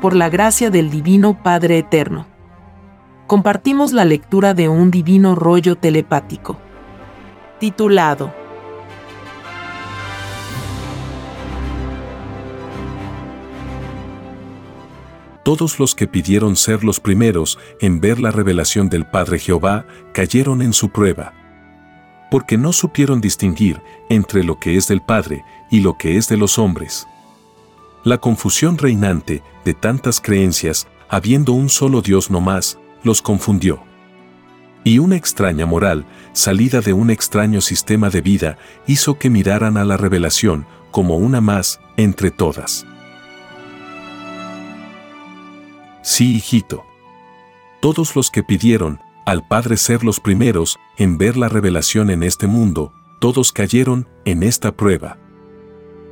por la gracia del Divino Padre Eterno. Compartimos la lectura de un divino rollo telepático, titulado Todos los que pidieron ser los primeros en ver la revelación del Padre Jehová cayeron en su prueba. Porque no supieron distinguir entre lo que es del Padre y lo que es de los hombres. La confusión reinante de tantas creencias, habiendo un solo Dios no más, los confundió. Y una extraña moral, salida de un extraño sistema de vida, hizo que miraran a la revelación como una más entre todas. Sí, hijito. Todos los que pidieron al Padre ser los primeros en ver la revelación en este mundo, todos cayeron en esta prueba.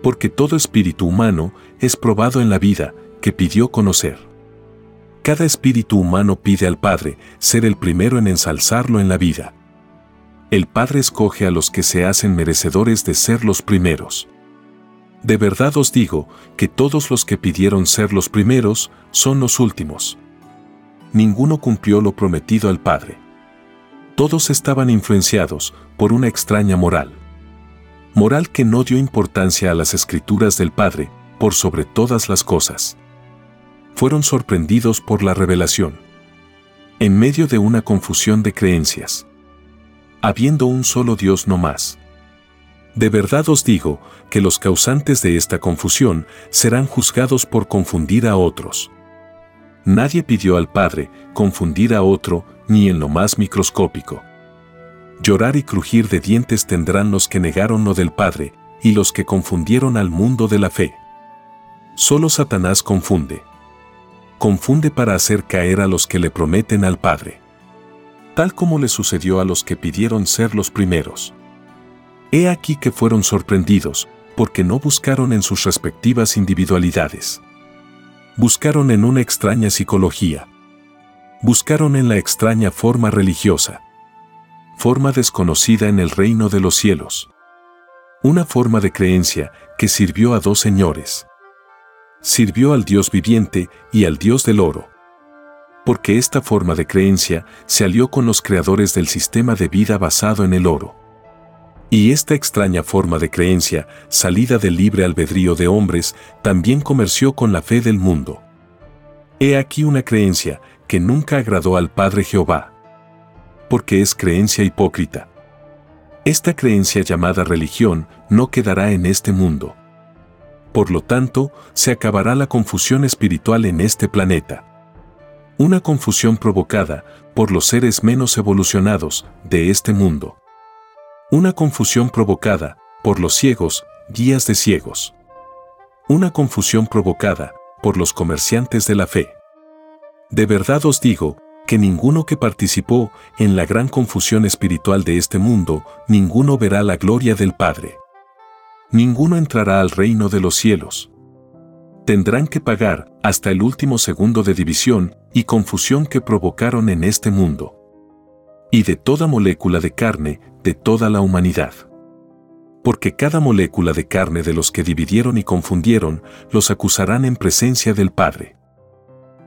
Porque todo espíritu humano es probado en la vida que pidió conocer. Cada espíritu humano pide al Padre ser el primero en ensalzarlo en la vida. El Padre escoge a los que se hacen merecedores de ser los primeros. De verdad os digo que todos los que pidieron ser los primeros son los últimos. Ninguno cumplió lo prometido al Padre. Todos estaban influenciados por una extraña moral. Moral que no dio importancia a las escrituras del Padre por sobre todas las cosas. Fueron sorprendidos por la revelación. En medio de una confusión de creencias. Habiendo un solo Dios no más de verdad os digo que los causantes de esta confusión serán juzgados por confundir a otros. Nadie pidió al Padre confundir a otro ni en lo más microscópico. Llorar y crujir de dientes tendrán los que negaron lo del Padre y los que confundieron al mundo de la fe. Solo Satanás confunde. Confunde para hacer caer a los que le prometen al Padre. Tal como le sucedió a los que pidieron ser los primeros. He aquí que fueron sorprendidos, porque no buscaron en sus respectivas individualidades. Buscaron en una extraña psicología. Buscaron en la extraña forma religiosa. Forma desconocida en el reino de los cielos. Una forma de creencia que sirvió a dos señores. Sirvió al Dios viviente y al Dios del oro. Porque esta forma de creencia se alió con los creadores del sistema de vida basado en el oro. Y esta extraña forma de creencia, salida del libre albedrío de hombres, también comerció con la fe del mundo. He aquí una creencia que nunca agradó al Padre Jehová. Porque es creencia hipócrita. Esta creencia llamada religión no quedará en este mundo. Por lo tanto, se acabará la confusión espiritual en este planeta. Una confusión provocada por los seres menos evolucionados de este mundo. Una confusión provocada por los ciegos, guías de ciegos. Una confusión provocada por los comerciantes de la fe. De verdad os digo que ninguno que participó en la gran confusión espiritual de este mundo, ninguno verá la gloria del Padre. Ninguno entrará al reino de los cielos. Tendrán que pagar hasta el último segundo de división y confusión que provocaron en este mundo. Y de toda molécula de carne de toda la humanidad. Porque cada molécula de carne de los que dividieron y confundieron, los acusarán en presencia del Padre.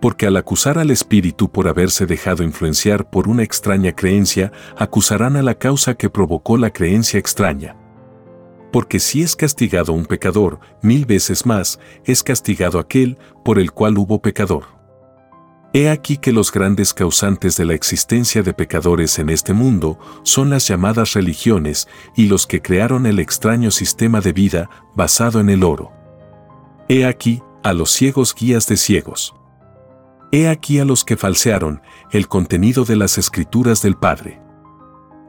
Porque al acusar al Espíritu por haberse dejado influenciar por una extraña creencia, acusarán a la causa que provocó la creencia extraña. Porque si es castigado un pecador, mil veces más, es castigado aquel por el cual hubo pecador. He aquí que los grandes causantes de la existencia de pecadores en este mundo son las llamadas religiones y los que crearon el extraño sistema de vida basado en el oro. He aquí a los ciegos guías de ciegos. He aquí a los que falsearon el contenido de las escrituras del Padre.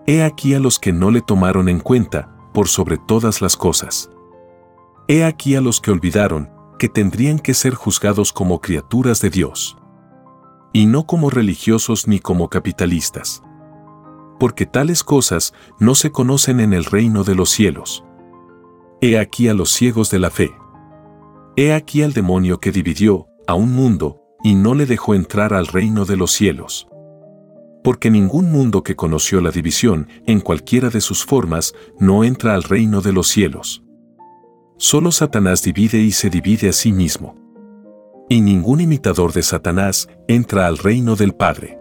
He aquí a los que no le tomaron en cuenta por sobre todas las cosas. He aquí a los que olvidaron que tendrían que ser juzgados como criaturas de Dios y no como religiosos ni como capitalistas. Porque tales cosas no se conocen en el reino de los cielos. He aquí a los ciegos de la fe. He aquí al demonio que dividió a un mundo y no le dejó entrar al reino de los cielos. Porque ningún mundo que conoció la división en cualquiera de sus formas no entra al reino de los cielos. Solo Satanás divide y se divide a sí mismo Y ningún imitador de Satanás entra al reino del Padre.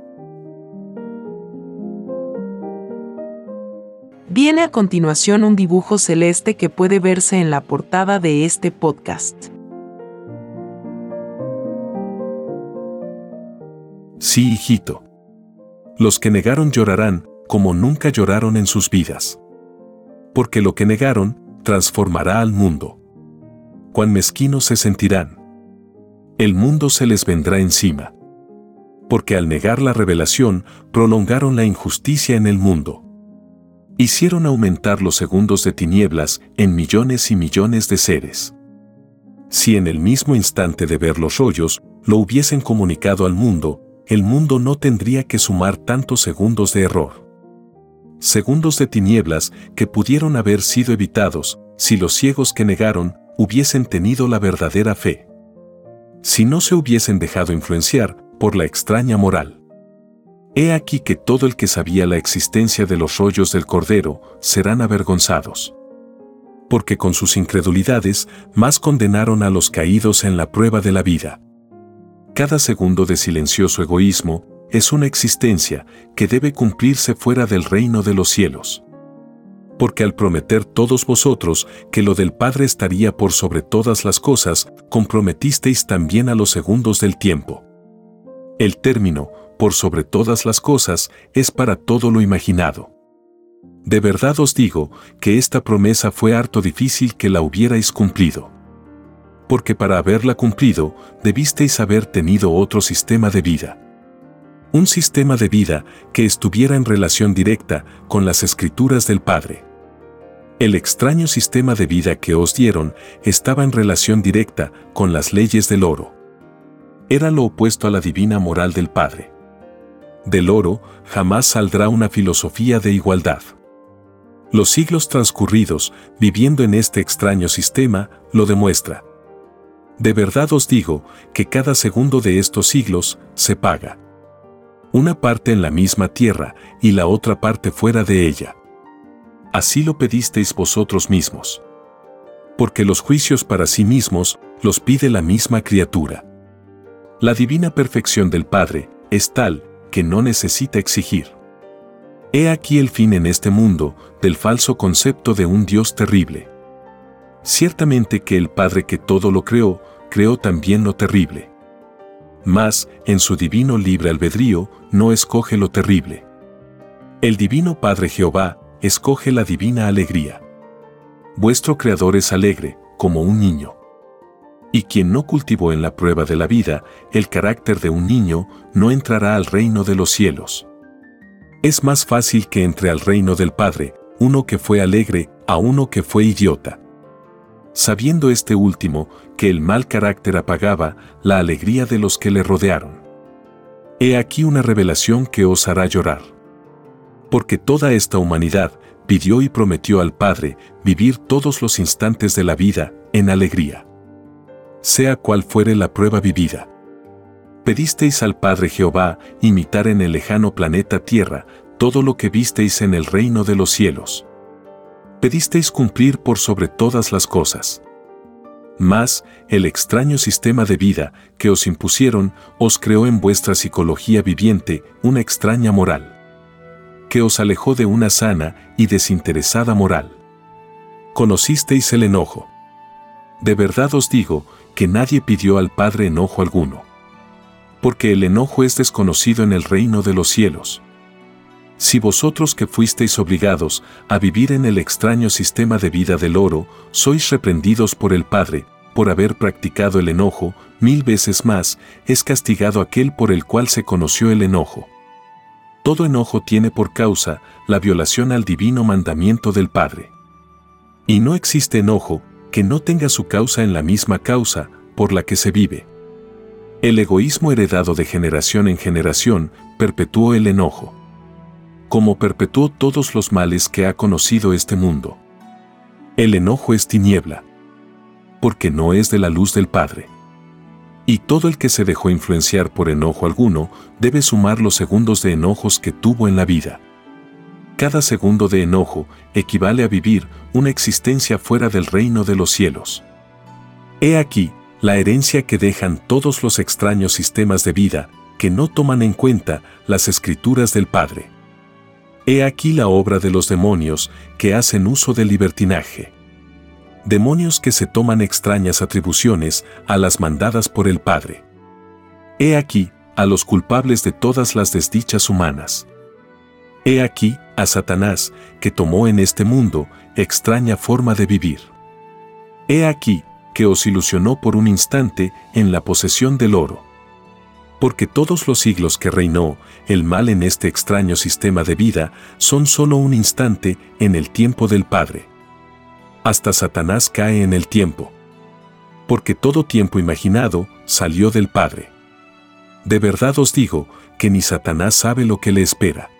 Viene a continuación un dibujo celeste que puede verse en la portada de este podcast. Sí, hijito. Los que negaron llorarán como nunca lloraron en sus vidas. Porque lo que negaron transformará al mundo. Cuán mezquinos se sentirán. El mundo se les vendrá encima. Porque al negar la revelación prolongaron la injusticia en el mundo. Hicieron aumentar los segundos de tinieblas en millones y millones de seres. Si en el mismo instante de ver los rollos lo hubiesen comunicado al mundo, el mundo no tendría que sumar tantos segundos de error. Segundos de tinieblas que pudieron haber sido evitados si los ciegos que negaron hubiesen tenido la verdadera fe. Si no se hubiesen dejado influenciar por la extraña moral. He aquí que todo el que sabía la existencia de los rollos del Cordero serán avergonzados. Porque con sus incredulidades más condenaron a los caídos en la prueba de la vida. Cada segundo de silencioso egoísmo es una existencia que debe cumplirse fuera del reino de los cielos. Porque al prometer todos vosotros que lo del Padre estaría por sobre todas las cosas, comprometisteis también a los segundos del tiempo. El término, por sobre todas las cosas, es para todo lo imaginado. De verdad os digo que esta promesa fue harto difícil que la hubierais cumplido porque para haberla cumplido debisteis haber tenido otro sistema de vida. Un sistema de vida que estuviera en relación directa con las escrituras del Padre. El extraño sistema de vida que os dieron estaba en relación directa con las leyes del oro. Era lo opuesto a la divina moral del Padre. Del oro jamás saldrá una filosofía de igualdad. Los siglos transcurridos viviendo en este extraño sistema lo demuestra. De verdad os digo que cada segundo de estos siglos se paga. Una parte en la misma tierra y la otra parte fuera de ella. Así lo pedisteis vosotros mismos. Porque los juicios para sí mismos los pide la misma criatura. La divina perfección del Padre es tal que no necesita exigir. He aquí el fin en este mundo del falso concepto de un Dios terrible. Ciertamente que el Padre que todo lo creó, creó también lo terrible. Mas, en su divino libre albedrío, no escoge lo terrible. El divino Padre Jehová escoge la divina alegría. Vuestro Creador es alegre, como un niño. Y quien no cultivó en la prueba de la vida el carácter de un niño, no entrará al reino de los cielos. Es más fácil que entre al reino del Padre uno que fue alegre a uno que fue idiota sabiendo este último que el mal carácter apagaba la alegría de los que le rodearon. He aquí una revelación que os hará llorar. Porque toda esta humanidad pidió y prometió al Padre vivir todos los instantes de la vida en alegría. Sea cual fuere la prueba vivida. Pedisteis al Padre Jehová imitar en el lejano planeta Tierra todo lo que visteis en el reino de los cielos pedisteis cumplir por sobre todas las cosas. Mas, el extraño sistema de vida que os impusieron os creó en vuestra psicología viviente una extraña moral, que os alejó de una sana y desinteresada moral. Conocisteis el enojo. De verdad os digo que nadie pidió al Padre enojo alguno. Porque el enojo es desconocido en el reino de los cielos si vosotros que fuisteis obligados a vivir en el extraño sistema de vida del oro, sois reprendidos por el Padre, por haber practicado el enojo, mil veces más, es castigado aquel por el cual se conoció el enojo. Todo enojo tiene por causa la violación al divino mandamiento del Padre. Y no existe enojo que no tenga su causa en la misma causa por la que se vive. El egoísmo heredado de generación en generación perpetuó el enojo como perpetuó todos los males que ha conocido este mundo. El enojo es tiniebla, porque no es de la luz del Padre. Y todo el que se dejó influenciar por enojo alguno debe sumar los segundos de enojos que tuvo en la vida. Cada segundo de enojo equivale a vivir una existencia fuera del reino de los cielos. He aquí la herencia que dejan todos los extraños sistemas de vida que no toman en cuenta las escrituras del Padre. He aquí la obra de los demonios que hacen uso del libertinaje. Demonios que se toman extrañas atribuciones a las mandadas por el Padre. He aquí a los culpables de todas las desdichas humanas. He aquí a Satanás, que tomó en este mundo extraña forma de vivir. He aquí que os ilusionó por un instante en la posesión del oro. Porque todos los siglos que reinó el mal en este extraño sistema de vida son solo un instante en el tiempo del Padre. Hasta Satanás cae en el tiempo. Porque todo tiempo imaginado salió del Padre. De verdad os digo que ni Satanás sabe lo que le espera.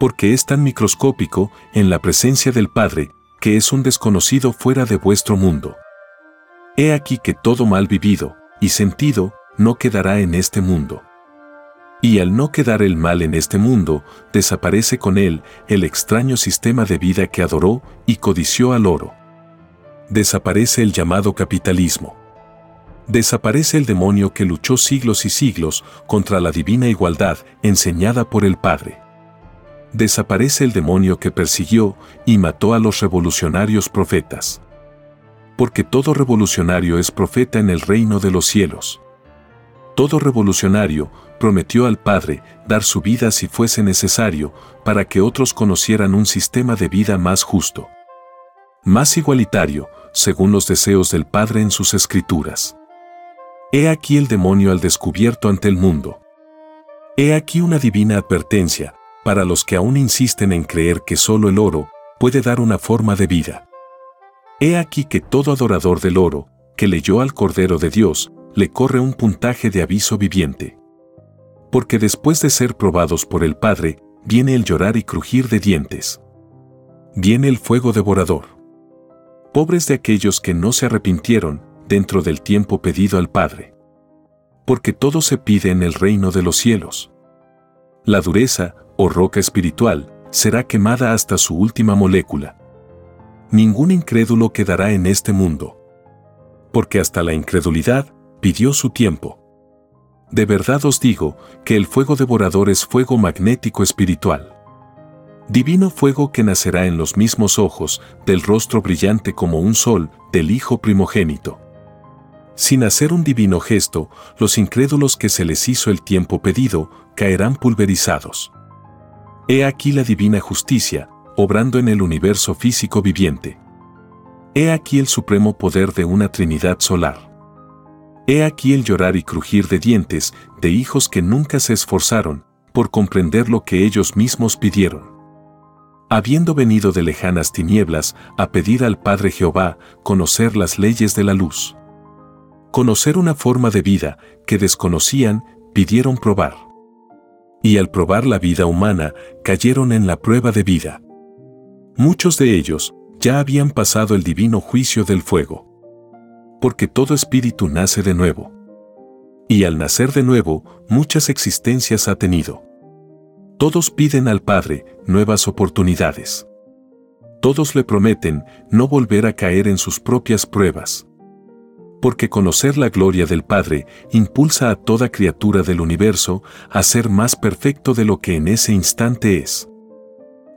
Porque es tan microscópico en la presencia del Padre que es un desconocido fuera de vuestro mundo. He aquí que todo mal vivido y sentido no quedará en este mundo. Y al no quedar el mal en este mundo, desaparece con él el extraño sistema de vida que adoró y codició al oro. Desaparece el llamado capitalismo desaparece el demonio que luchó siglos y siglos contra la divina igualdad enseñada por el Padre. Desaparece el demonio que persiguió y mató a los revolucionarios profetas. Porque todo revolucionario es profeta en el reino de los cielos. Todo revolucionario prometió al Padre dar su vida si fuese necesario para que otros conocieran un sistema de vida más justo. Más igualitario, según los deseos del Padre en sus escrituras. He aquí el demonio al descubierto ante el mundo. He aquí una divina advertencia para los que aún insisten en creer que solo el oro puede dar una forma de vida. He aquí que todo adorador del oro, que leyó al Cordero de Dios, le corre un puntaje de aviso viviente. Porque después de ser probados por el Padre, viene el llorar y crujir de dientes. Viene el fuego devorador. Pobres de aquellos que no se arrepintieron, dentro del tiempo pedido al Padre. Porque todo se pide en el reino de los cielos. La dureza, o roca espiritual, será quemada hasta su última molécula. Ningún incrédulo quedará en este mundo. Porque hasta la incredulidad pidió su tiempo. De verdad os digo que el fuego devorador es fuego magnético espiritual. Divino fuego que nacerá en los mismos ojos, del rostro brillante como un sol, del Hijo primogénito. Sin hacer un divino gesto, los incrédulos que se les hizo el tiempo pedido caerán pulverizados. He aquí la divina justicia, obrando en el universo físico viviente. He aquí el supremo poder de una Trinidad solar. He aquí el llorar y crujir de dientes de hijos que nunca se esforzaron por comprender lo que ellos mismos pidieron. Habiendo venido de lejanas tinieblas a pedir al Padre Jehová conocer las leyes de la luz conocer una forma de vida que desconocían, pidieron probar. Y al probar la vida humana, cayeron en la prueba de vida. Muchos de ellos ya habían pasado el divino juicio del fuego. Porque todo espíritu nace de nuevo. Y al nacer de nuevo, muchas existencias ha tenido. Todos piden al Padre nuevas oportunidades. Todos le prometen no volver a caer en sus propias pruebas porque conocer la gloria del Padre impulsa a toda criatura del universo a ser más perfecto de lo que en ese instante es.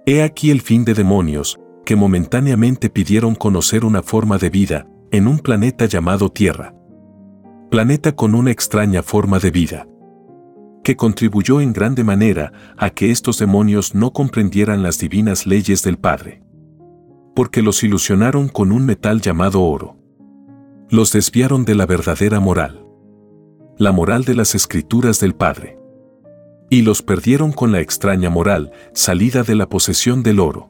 He aquí el fin de demonios, que momentáneamente pidieron conocer una forma de vida en un planeta llamado Tierra. Planeta con una extraña forma de vida que contribuyó en grande manera a que estos demonios no comprendieran las divinas leyes del Padre. Porque los ilusionaron con un metal llamado oro los desviaron de la verdadera moral, la moral de las escrituras del Padre. Y los perdieron con la extraña moral salida de la posesión del oro.